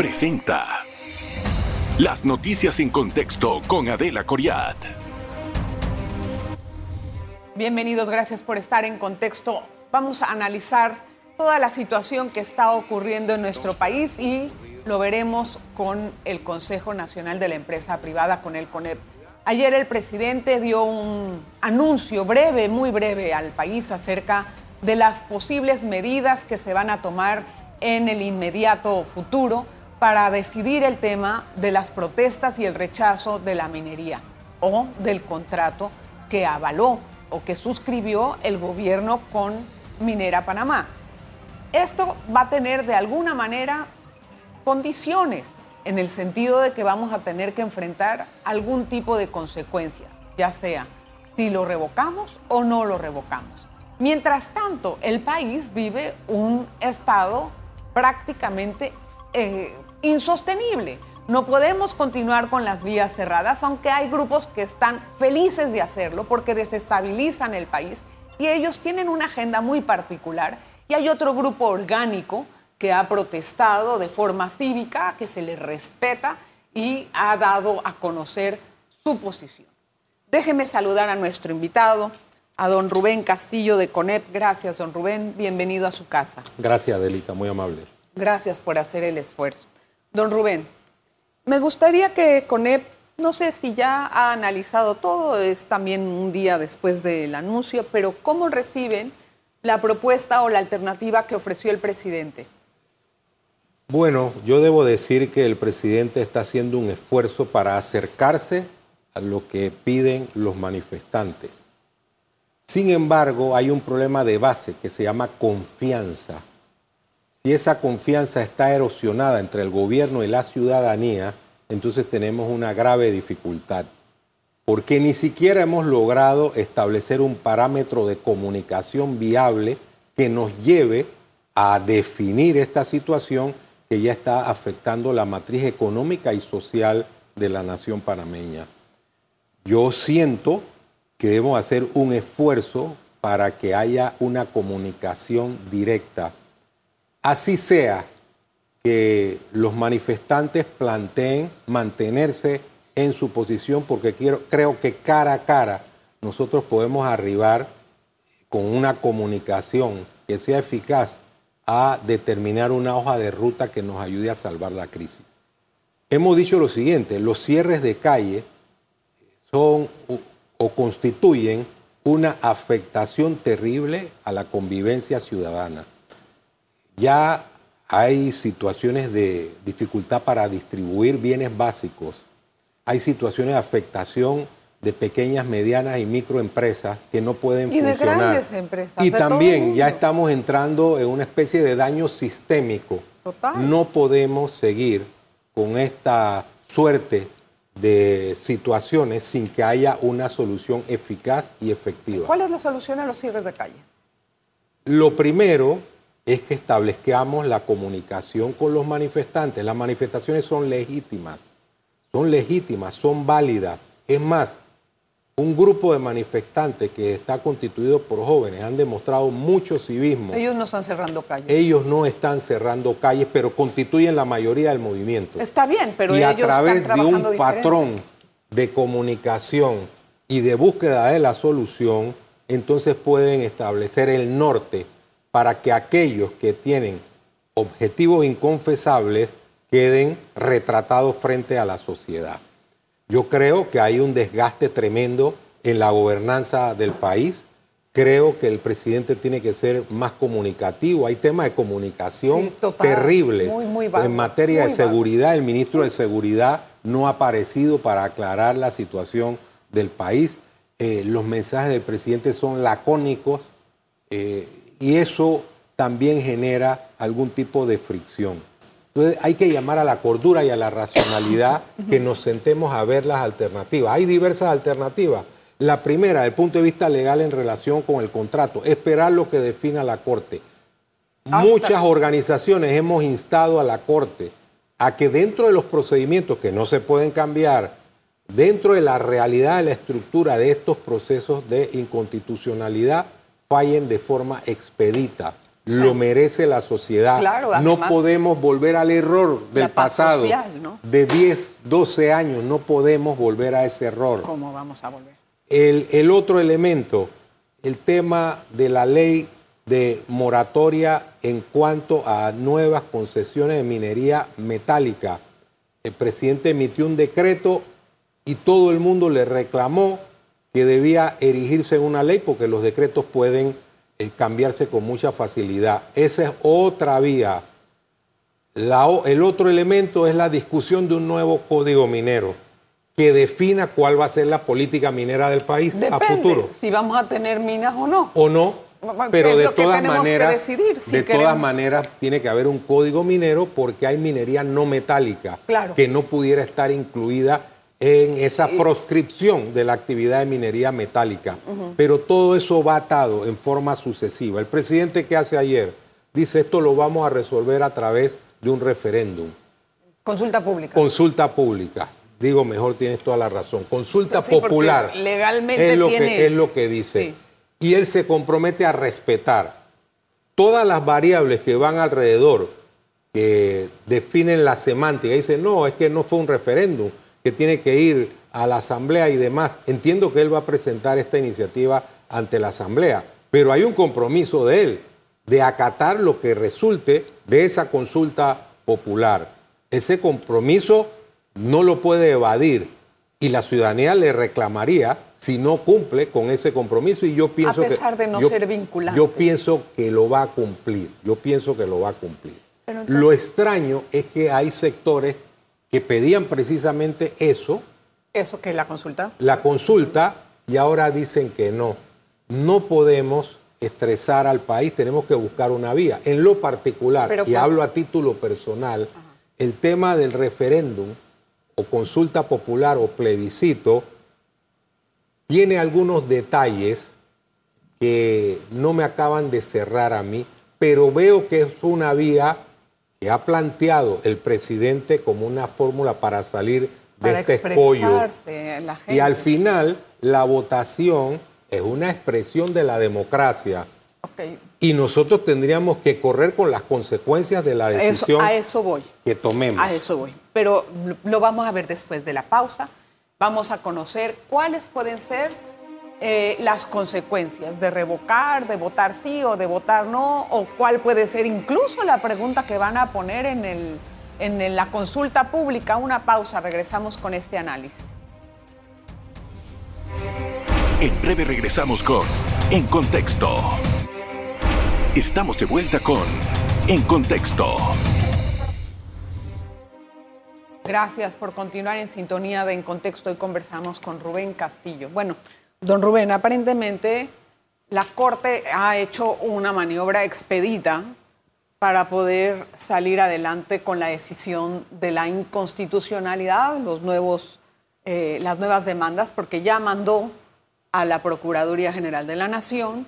presenta Las noticias en contexto con Adela Coriat. Bienvenidos, gracias por estar en contexto. Vamos a analizar toda la situación que está ocurriendo en nuestro país y lo veremos con el Consejo Nacional de la Empresa Privada, con el CONEP. Ayer el presidente dio un anuncio breve, muy breve al país acerca de las posibles medidas que se van a tomar en el inmediato futuro para decidir el tema de las protestas y el rechazo de la minería o del contrato que avaló o que suscribió el gobierno con Minera Panamá. Esto va a tener de alguna manera condiciones en el sentido de que vamos a tener que enfrentar algún tipo de consecuencias, ya sea si lo revocamos o no lo revocamos. Mientras tanto, el país vive un estado prácticamente eh, insostenible. No podemos continuar con las vías cerradas, aunque hay grupos que están felices de hacerlo porque desestabilizan el país y ellos tienen una agenda muy particular. Y hay otro grupo orgánico que ha protestado de forma cívica, que se le respeta y ha dado a conocer su posición. Déjeme saludar a nuestro invitado, a don Rubén Castillo de CONEP. Gracias, don Rubén. Bienvenido a su casa. Gracias, Adelita. Muy amable. Gracias por hacer el esfuerzo. Don Rubén, me gustaría que CONEP, no sé si ya ha analizado todo, es también un día después del anuncio, pero ¿cómo reciben la propuesta o la alternativa que ofreció el presidente? Bueno, yo debo decir que el presidente está haciendo un esfuerzo para acercarse a lo que piden los manifestantes. Sin embargo, hay un problema de base que se llama confianza. Si esa confianza está erosionada entre el gobierno y la ciudadanía, entonces tenemos una grave dificultad, porque ni siquiera hemos logrado establecer un parámetro de comunicación viable que nos lleve a definir esta situación que ya está afectando la matriz económica y social de la nación panameña. Yo siento que debemos hacer un esfuerzo para que haya una comunicación directa. Así sea que los manifestantes planteen mantenerse en su posición, porque quiero, creo que cara a cara nosotros podemos arribar con una comunicación que sea eficaz a determinar una hoja de ruta que nos ayude a salvar la crisis. Hemos dicho lo siguiente, los cierres de calle son o constituyen una afectación terrible a la convivencia ciudadana. Ya hay situaciones de dificultad para distribuir bienes básicos, hay situaciones de afectación de pequeñas, medianas y microempresas que no pueden y funcionar. de grandes empresas. Y también ya estamos entrando en una especie de daño sistémico. Total. No podemos seguir con esta suerte de situaciones sin que haya una solución eficaz y efectiva. ¿Cuál es la solución a los cierres de calle? Lo primero es que establezcamos la comunicación con los manifestantes. Las manifestaciones son legítimas, son legítimas, son válidas. Es más, un grupo de manifestantes que está constituido por jóvenes han demostrado mucho civismo. Ellos no están cerrando calles. Ellos no están cerrando calles, pero constituyen la mayoría del movimiento. Está bien, pero y ellos a través están de un diferente. patrón de comunicación y de búsqueda de la solución, entonces pueden establecer el norte para que aquellos que tienen objetivos inconfesables queden retratados frente a la sociedad. Yo creo que hay un desgaste tremendo en la gobernanza del país. Creo que el presidente tiene que ser más comunicativo. Hay temas de comunicación Sí, total. terribles. Muy, muy vago. en materia Muy de seguridad, el ministro de Seguridad no ha aparecido para aclarar la situación del país. Eh, los mensajes del presidente son lacónicos eh, y eso también genera algún tipo de fricción. Entonces hay que llamar a la cordura y a la racionalidad que nos sentemos a ver las alternativas. Hay diversas alternativas. La primera, desde el punto de vista legal en relación con el contrato, esperar lo que defina la Corte. Hasta- Muchas organizaciones hemos instado a la Corte a que dentro de los procedimientos que no se pueden cambiar, dentro de la realidad de la estructura de estos procesos de inconstitucionalidad, fallen de forma expedita. lo merece la sociedad. Claro, no podemos volver al error del pasado social, ¿no? de 10, 12 años. No podemos volver a ese error. ¿Cómo vamos a volver? El, el otro elemento, el tema de la ley de moratoria en cuanto a nuevas concesiones de minería metálica. El presidente emitió un decreto y todo el mundo le reclamó que debía erigirse en una ley porque los decretos pueden eh, cambiarse con mucha facilidad. Esa es otra vía. La el otro elemento es la discusión de un nuevo código minero que defina cuál va a ser la política minera del país a futuro. si vamos a tener minas o no. O no, pero de todas maneras, decidir, si de todas maneras tiene que haber un código minero porque hay minería no metálica Claro. que no pudiera estar incluida en esa proscripción de la actividad de minería metálica. Pero todo eso va atado en forma sucesiva. El presidente que hace ayer dice esto lo vamos a resolver a través de un referéndum. Consulta pública. Consulta pública. Digo, mejor tienes toda la razón. Consulta Sí, popular. legalmente es lo tiene- que es lo que dice. Sí. Y él se compromete a respetar todas las variables que van alrededor, que definen la semántica. Dice, no, es que no fue un referéndum, que tiene que ir a la asamblea y demás. Entiendo que él va a presentar esta iniciativa ante la asamblea, pero hay un compromiso de él de acatar lo que resulte de esa consulta popular. Ese compromiso no lo puede evadir y la ciudadanía le reclamaría si no cumple con ese compromiso y yo pienso pesar que de no yo- ser vinculante. Yo pienso que lo va a cumplir. Yo pienso que lo va a cumplir. Entonces- Lo extraño es que hay sectores que pedían precisamente eso, Eso que es la consulta. la consulta, y ahora dicen que no. No podemos estresar al país, tenemos que buscar una vía. En lo particular, Pero y hablo a título personal, el tema del referéndum o consulta popular o plebiscito tiene algunos detalles que no me acaban de cerrar a mí, pero veo que es una vía que ha planteado el presidente como una fórmula para salir de Para este escollo. Y al final, la votación es una expresión de la democracia. Y nosotros tendríamos que correr con las consecuencias de la eso- decisión a eso voy. que tomemos. A eso voy. Pero lo vamos a ver después de la pausa. Vamos a conocer cuáles pueden ser eh, las consecuencias de revocar, de votar sí o de votar no, o cuál puede ser incluso la pregunta que van a poner en, el, en la consulta pública. Una pausa, regresamos con este análisis. En breve regresamos con En Contexto. Estamos de vuelta con En Contexto. Gracias por continuar en sintonía de En Contexto. Hoy conversamos con Rubén Castillo. Bueno, don Rubén, aparentemente la Corte ha hecho una maniobra expedita para poder salir adelante con la decisión de la inconstitucionalidad, los nuevos, eh, las nuevas demandas, porque ya mandó a la Procuraduría General de la Nación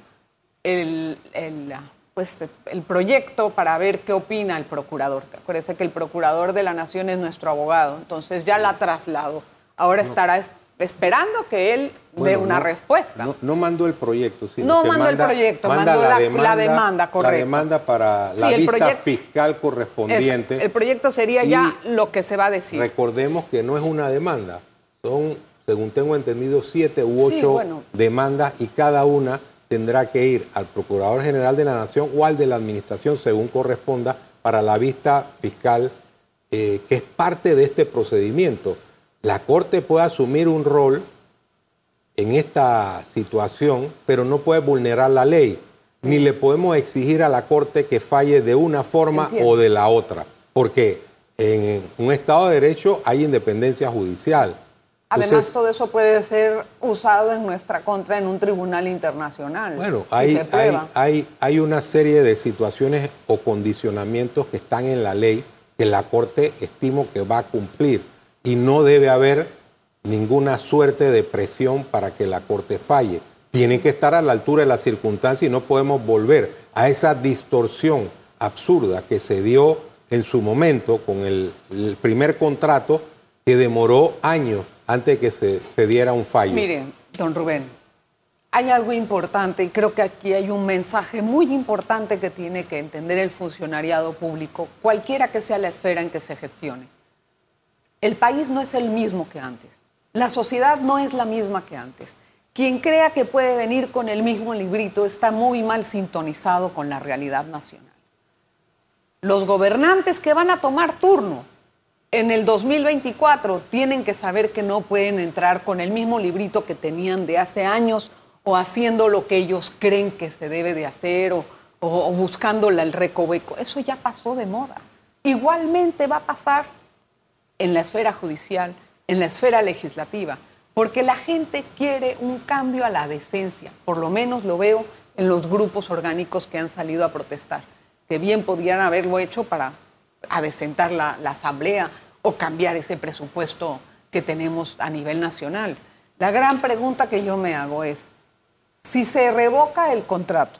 el, el, pues, el proyecto para ver qué opina el procurador. Acuérdese que el procurador de la Nación es nuestro abogado, entonces ya la trasladó. Ahora estará es- esperando que él dé Bueno, una no- respuesta. No, no mandó el proyecto, sino No que mandó el manda- proyecto, manda mandó la- la demanda, correcto. La demanda para la Sí, el vista proyecto- fiscal Es- correspondiente. el proyecto sería ya lo que se va a decir. Recordemos que no es una demanda, son, según tengo entendido, siete u Sí, ocho bueno. demandas y cada una tendrá que ir al Procurador General de la Nación o al de la Administración, según corresponda, para la vista fiscal, eh, que es parte de este procedimiento. La Corte puede asumir un rol en esta situación, pero no puede vulnerar la ley, ni le podemos exigir a la Corte que falle de una forma Entiendo. o de la otra, porque en un Estado de Derecho hay independencia judicial. Además, Entonces, todo eso puede ser usado en nuestra contra en un tribunal internacional. bueno, si hay, hay, hay, hay una serie de situaciones o condicionamientos que están en la ley que la Corte estimo que va a cumplir y no debe haber ninguna suerte de presión para que la Corte falle. Tiene que estar a la altura de las circunstancias y no podemos volver a esa distorsión absurda que se dio en su momento con el, primer contrato que demoró años antes de que se, se diera un fallo. Mire, don Rubén, hay algo importante y creo que aquí hay un mensaje muy importante que tiene que entender el funcionariado público, cualquiera que sea la esfera en que se gestione. El país no es el mismo que antes. La sociedad no es la misma que antes. Quien crea que puede venir con el mismo librito está muy mal sintonizado con la realidad nacional. Los gobernantes que van a tomar turno en el 2024 tienen que saber que no pueden entrar con el mismo librito que tenían de hace años o haciendo lo que ellos creen que se debe de hacer o, o, buscándole el recoveco. Eso ya pasó de moda. Igualmente va a pasar en la esfera judicial, en la esfera legislativa, porque la gente quiere un cambio a la decencia, por lo menos lo veo en los grupos orgánicos que han salido a protestar, que bien podrían haberlo hecho para adecentar la, la asamblea o cambiar ese presupuesto que tenemos a nivel nacional. La gran pregunta que yo me hago es, si se revoca el contrato,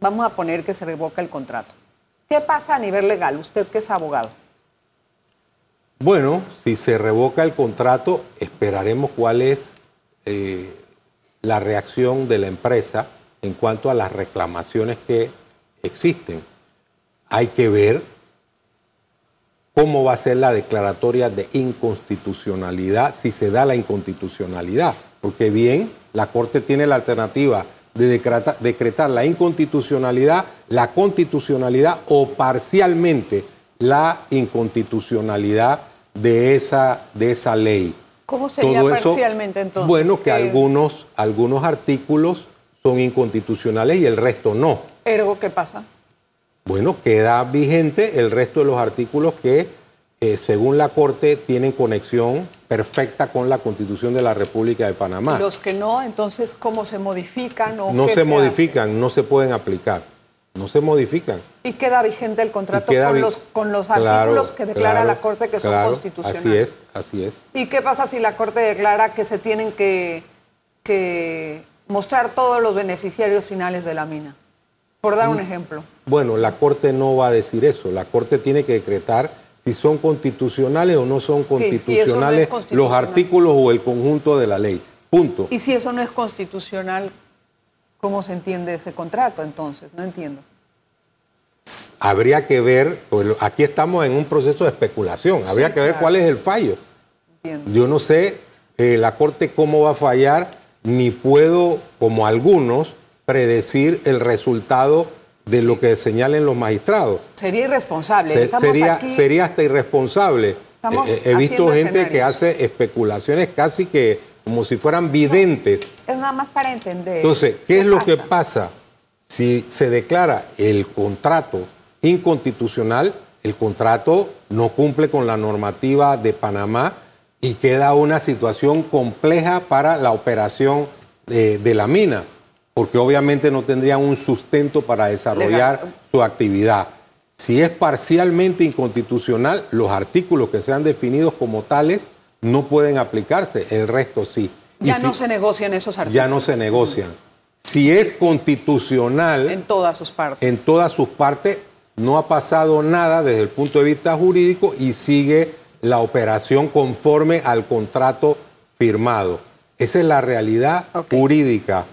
vamos a poner que se revoca el contrato, ¿qué pasa a nivel legal? Usted que es abogado. Bueno, si se revoca el contrato, esperaremos cuál es eh, la reacción de la empresa en cuanto a las reclamaciones que existen. Hay que ver cómo va a ser la declaratoria de inconstitucionalidad si se da la inconstitucionalidad, porque bien, la Corte tiene la alternativa de decretar, la inconstitucionalidad, la constitucionalidad o parcialmente la inconstitucionalidad de esa, de esa ley. ¿Cómo sería parcialmente entonces? Bueno, que algunos, algunos artículos son inconstitucionales y el resto no. ¿Ergo qué pasa? Bueno, queda vigente el resto de los artículos que, eh, según la Corte, tienen conexión perfecta con la Constitución de la República de Panamá. ¿Y los que no, entonces, cómo se modifican? O no se, modifican, no se pueden aplicar, no se modifican. ¿Y queda vigente el contrato con los, con los artículos que declara la Corte que son constitucionales? Así es, así es. ¿Y qué pasa si la Corte declara que se tienen que, que mostrar todos los beneficiarios finales de la mina? Por dar un mm. ejemplo. Bueno, la Corte no va a decir eso. La Corte tiene que decretar si son constitucionales o no son constitucionales los artículos o el conjunto de la ley. Punto. Y si eso no es constitucional, ¿cómo se entiende ese contrato entonces? No entiendo. Habría que ver, pues aquí estamos en un proceso de especulación, habría que ver cuál es el fallo. Entiendo. Yo no sé eh, la Corte cómo va a fallar, ni puedo, como algunos, predecir el resultado de lo que señalen los magistrados. Sería irresponsable. sería, sería hasta irresponsable. Eh, eh, he visto gente que hace especulaciones casi que como si fueran videntes. es nada más para entender. Entonces, ¿qué, es lo que pasa? Si se declara el contrato inconstitucional, el contrato no cumple con la normativa de Panamá y queda una situación compleja para la operación de la mina porque obviamente no tendrían un sustento para desarrollar su actividad. Si es parcialmente inconstitucional, los artículos que sean definidos como tales no pueden aplicarse, el resto sí. Ya no se negocian esos artículos. Ya no se negocian. Si es constitucional... En todas sus partes. En todas sus partes no ha pasado nada desde el punto de vista jurídico y sigue la operación conforme al contrato firmado. Esa es la realidad jurídica.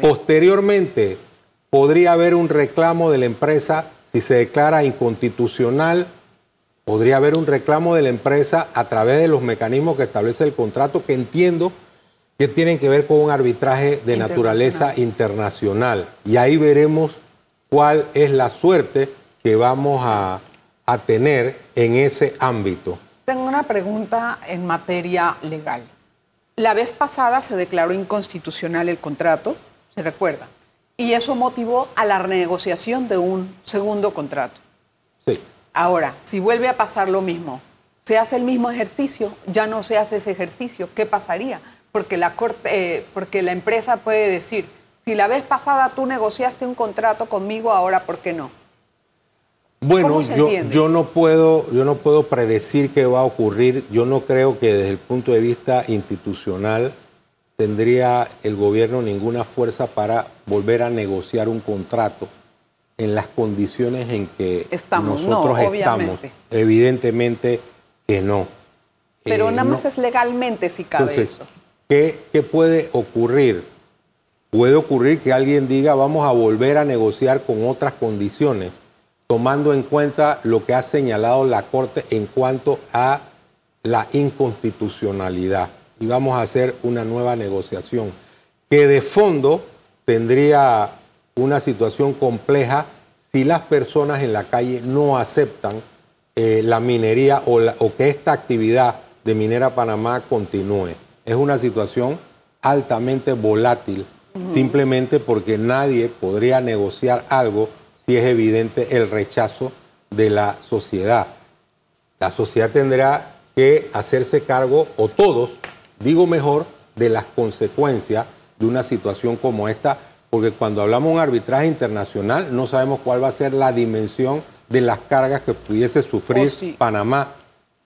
Posteriormente, podría haber un reclamo de la empresa si se declara inconstitucional. Podría haber un reclamo de la empresa a través de los mecanismos que establece el contrato, que entiendo que tienen que ver con un arbitraje de naturaleza internacional. Y ahí veremos cuál es la suerte que vamos a, a tener en ese ámbito. Tengo una pregunta en materia legal. La vez pasada se declaró inconstitucional el contrato, se recuerda, y eso motivó a la renegociación de un segundo contrato. Sí. Ahora, si vuelve a pasar lo mismo, se hace el mismo ejercicio, ya no se hace ese ejercicio, ¿qué pasaría? Porque la, corte, eh, porque la empresa puede decir, si la vez pasada tú negociaste un contrato conmigo, ahora ¿por qué no? Bueno, yo, yo, no puedo, yo no puedo predecir qué va a ocurrir. Yo no creo que desde el punto de vista institucional tendría el gobierno ninguna fuerza para volver a negociar un contrato en las condiciones en que nosotros estamos. Evidentemente que no. Pero eh, nada más es legalmente si cabe eso. ¿qué, ¿Qué puede ocurrir? puede ocurrir que alguien diga vamos a volver a negociar con otras condiciones, tomando en cuenta lo que ha señalado la Corte en cuanto a la inconstitucionalidad. Y vamos a hacer una nueva negociación que de fondo tendría una situación compleja si las personas en la calle no aceptan eh, la minería o, o que esta actividad de Minera Panamá continúe. Es una situación altamente volátil, simplemente porque nadie podría negociar algo si es evidente el rechazo de la sociedad. La sociedad tendrá que hacerse cargo, o todos, digo mejor, de las consecuencias de una situación como esta, porque cuando hablamos de un arbitraje internacional no sabemos cuál va a ser la dimensión de las cargas que pudiese sufrir oh, Panamá.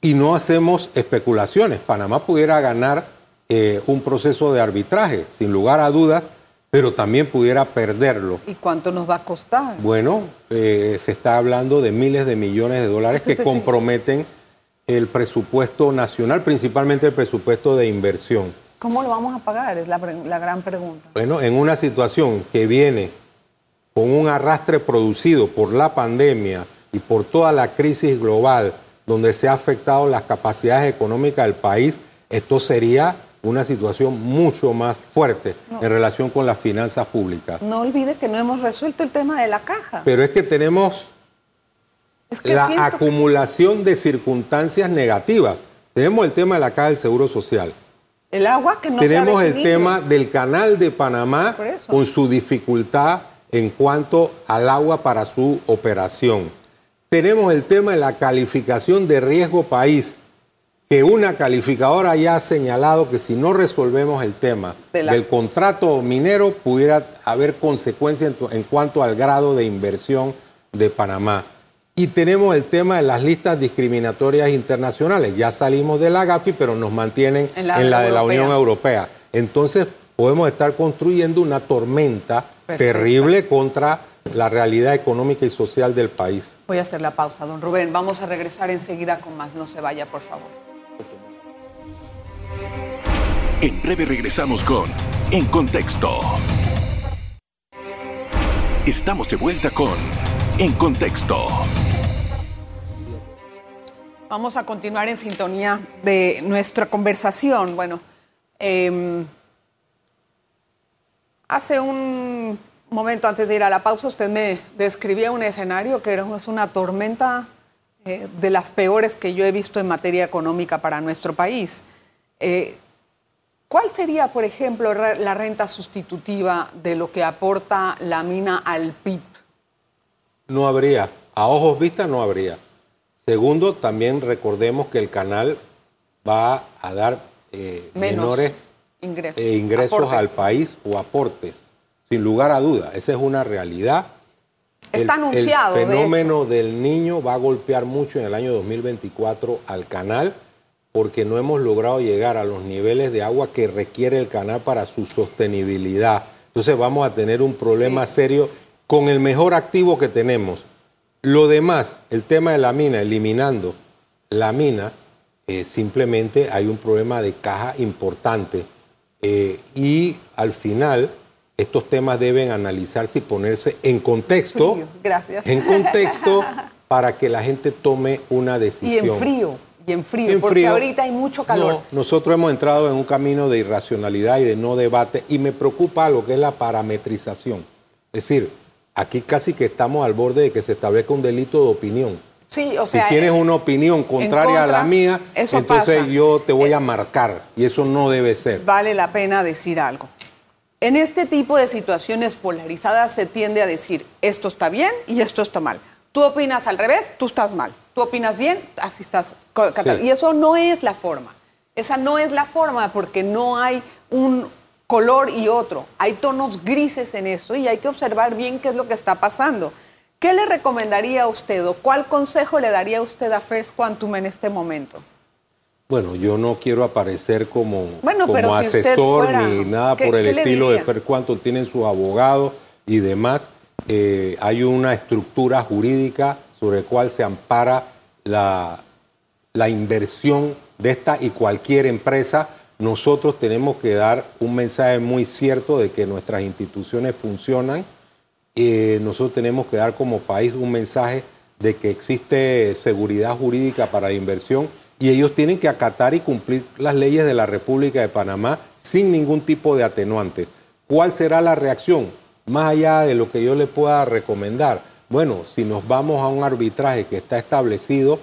Y no hacemos especulaciones. Panamá pudiera ganar eh, un proceso de arbitraje, sin lugar a dudas, pero también pudiera perderlo. ¿Y cuánto nos va a costar? Bueno, eh, se está hablando de miles de millones de dólares que comprometen el presupuesto nacional, principalmente el presupuesto de inversión. ¿Cómo lo vamos a pagar? Es la, gran pregunta. Bueno, en una situación que viene con un arrastre producido por la pandemia y por toda la crisis global, donde se ha afectado las capacidades económicas del país, esto sería una situación mucho más fuerte en relación con las finanzas públicas. No olvide que no hemos resuelto el tema de la caja. Pero es que tenemos la acumulación de circunstancias negativas. Tenemos el tema de la caja del Seguro Social. El agua que no Tenemos el tema del canal de Panamá con su dificultad en cuanto al agua para su operación. Tenemos el tema de la calificación de riesgo país, que una calificadora ya ha señalado que si no resolvemos el tema del contrato minero pudiera haber consecuencias en cuanto al grado de inversión de Panamá. Y tenemos el tema de las listas discriminatorias internacionales. Ya salimos de la GAFI, pero nos mantienen en la, de la Unión Europea. Entonces podemos estar construyendo una tormenta terrible contra la realidad económica y social del país. Voy a hacer la pausa, don Rubén. Vamos a regresar enseguida con más. No se vaya, por favor. En breve regresamos con En Contexto. Estamos de vuelta con En Contexto. Vamos a continuar en sintonía de nuestra conversación. Bueno, em, hace un momento antes de ir a la pausa, usted me describía un escenario que es una tormenta eh, de las peores que yo he visto en materia económica para nuestro país. Eh, ¿Cuál sería, por ejemplo, la renta sustitutiva de lo que aporta la mina al PIB? No habría. A ojos vistas no habría. Segundo, también recordemos que el canal va a dar eh, menores ingresos, eh, al país o aportes, sin lugar a duda. Esa es una realidad. Está anunciado. El fenómeno del niño va a golpear mucho en el año 2024 al canal porque no hemos logrado llegar a los niveles de agua que requiere el canal para su sostenibilidad. Entonces vamos a tener un problema serio con el mejor activo que tenemos, lo demás, el tema de la mina, eliminando la mina, eh, simplemente hay un problema de caja importante. Eh, y al final, estos temas deben analizarse y ponerse en contexto. Gracias. En contexto para que la gente tome una decisión. Y en frío. Y en frío, porque ahorita hay mucho calor. nosotros hemos entrado en un camino de irracionalidad y de no debate y me preocupa lo que es la parametrización. Es decir, aquí casi que estamos al borde de que se establezca un delito de opinión. Sí, o sea, si tienes una opinión contraria a la mía, entonces yo te voy a marcar y eso no debe ser. Vale la pena decir algo. En este tipo de situaciones polarizadas se tiende a decir esto está bien y esto está mal. Tú opinas al revés, tú estás mal. Tú opinas bien, así estás. Y eso no es la forma. Esa no es la forma porque no hay un color y otro. Hay tonos grises en eso y hay que observar bien qué es lo que está pasando. ¿Qué le recomendaría a usted o cuál consejo le daría a usted a First Quantum en este momento? Bueno, yo no quiero aparecer como, como asesor ni nada por el estilo de First Quantum. Tienen su abogado y demás. Eh, hay una estructura jurídica sobre la cual se ampara la, la inversión de esta y cualquier empresa nosotros tenemos que dar un mensaje muy cierto de que nuestras instituciones funcionan. Eh, nosotros tenemos que dar como país un mensaje de que existe seguridad jurídica para la inversión y ellos tienen que acatar y cumplir las leyes de la República de Panamá sin ningún tipo de atenuante. ¿Cuál será la reacción? Más allá de lo que yo le pueda recomendar. Bueno, si nos vamos a un arbitraje que está establecido,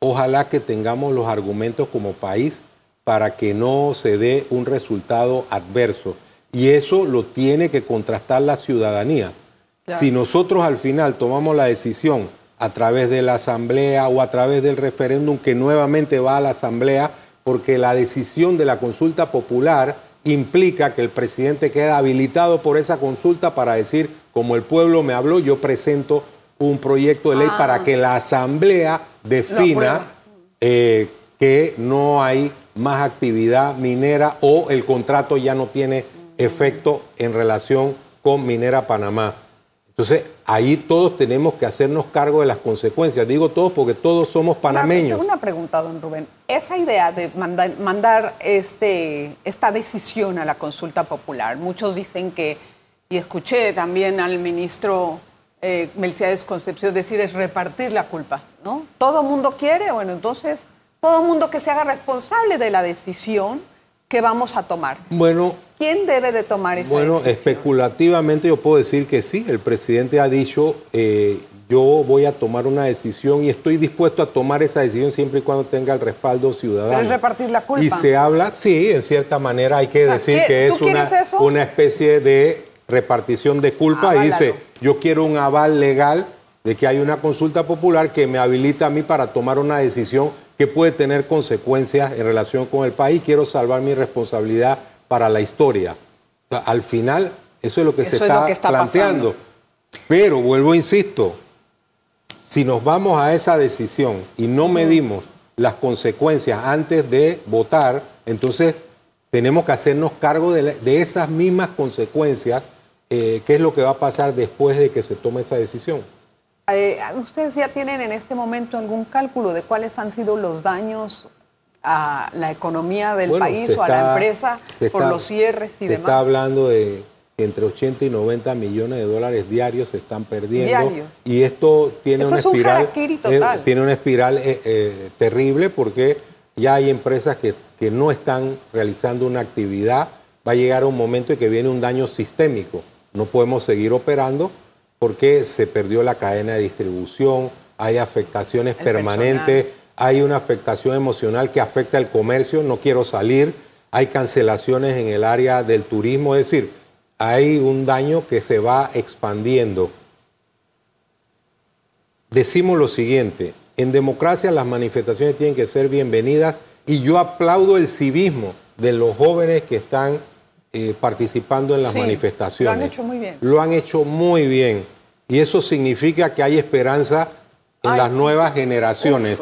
ojalá que tengamos los argumentos como país para que no se dé un resultado adverso. Y eso lo tiene que contrastar la ciudadanía. Si nosotros al final tomamos la decisión a través de la asamblea o a través del referéndum que nuevamente va a la asamblea, porque la decisión de la consulta popular implica que el presidente queda habilitado por esa consulta para decir, como el pueblo me habló, yo presento un proyecto de ley ah. para que la asamblea defina eh, que no hay más actividad minera o el contrato ya no tiene efecto en relación con Minera Panamá. Entonces, ahí todos tenemos que hacernos cargo de las consecuencias. Digo todos porque todos somos panameños. Una, una pregunta, don Rubén. Esa idea de mandar, este, esta decisión a la consulta popular, muchos dicen que, y escuché también al ministro eh, Concepción decir, es repartir la culpa, ¿no? Todo mundo quiere, bueno, entonces todo mundo que se haga responsable de la decisión que vamos a tomar. Bueno, ¿quién debe de tomar esa bueno, decisión? Bueno, especulativamente yo puedo decir que sí. El presidente ha dicho, eh, yo voy a tomar una decisión y estoy dispuesto a tomar esa decisión siempre y cuando tenga el respaldo ciudadano. Pero es repartir la culpa. Y se habla, sí, en cierta manera hay que decir que es una, una especie de repartición de culpa. y dice, yo quiero un aval legal de que hay una consulta popular que me habilita a mí para tomar una decisión que puede tener consecuencias en relación con el país. Quiero salvar mi responsabilidad para la historia. al final, eso es lo que se está, planteando. Pero, vuelvo, insisto, si nos vamos a esa decisión y no medimos las consecuencias antes de votar, entonces tenemos que hacernos cargo de, esas mismas consecuencias, eh, qué es lo que va a pasar después de que se tome esa decisión. Eh, ¿Ustedes ya tienen en este momento algún cálculo de cuáles han sido los daños a la economía del país o a la empresa por los cierres y demás? Se está hablando de entre 80 y 90 millones de dólares diarios se están perdiendo. Diarios. Y esto tiene una espiral, eh, tiene una espiral eh, terrible porque ya hay empresas que, que no están realizando una actividad. Va a llegar un momento en que viene un daño sistémico. No podemos seguir operando porque se perdió la cadena de distribución, hay afectaciones permanentes, hay una afectación emocional que afecta el comercio, no quiero salir, hay cancelaciones en el área del turismo, es decir, hay un daño que se va expandiendo. Decimos lo siguiente, en democracia las manifestaciones tienen que ser bienvenidas y yo aplaudo el civismo de los jóvenes que están eh, participando en las manifestaciones. Lo han hecho muy bien. Lo han hecho muy bien. Y eso significa que hay esperanza en las nuevas generaciones.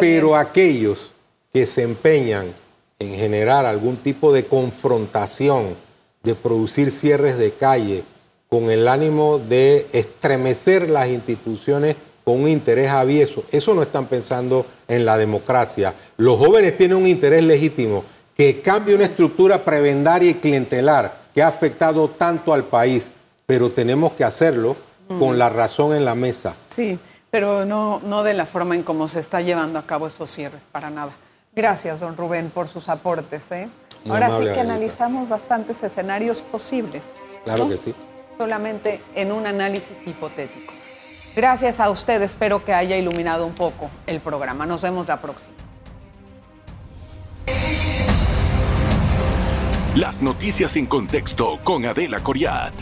Pero aquellos que se empeñan en generar algún tipo de confrontación, de producir cierres de calle, con el ánimo de estremecer las instituciones con un interés avieso. Eso no están pensando en la democracia. Los jóvenes tienen un interés legítimo que cambie una estructura prebendaria y clientelar que ha afectado tanto al país, pero tenemos que hacerlo con la razón en la mesa. Sí, pero no, no de la forma en cómo se está llevando a cabo esos cierres, para nada. Gracias, don Rubén, por sus aportes. ¿eh? Ahora sí que analizamos bastantes escenarios posibles. Claro que sí. Solamente en un análisis hipotético. Gracias a usted, espero que haya iluminado un poco el programa. Nos vemos la próxima. Las noticias en contexto con Adela Coriat.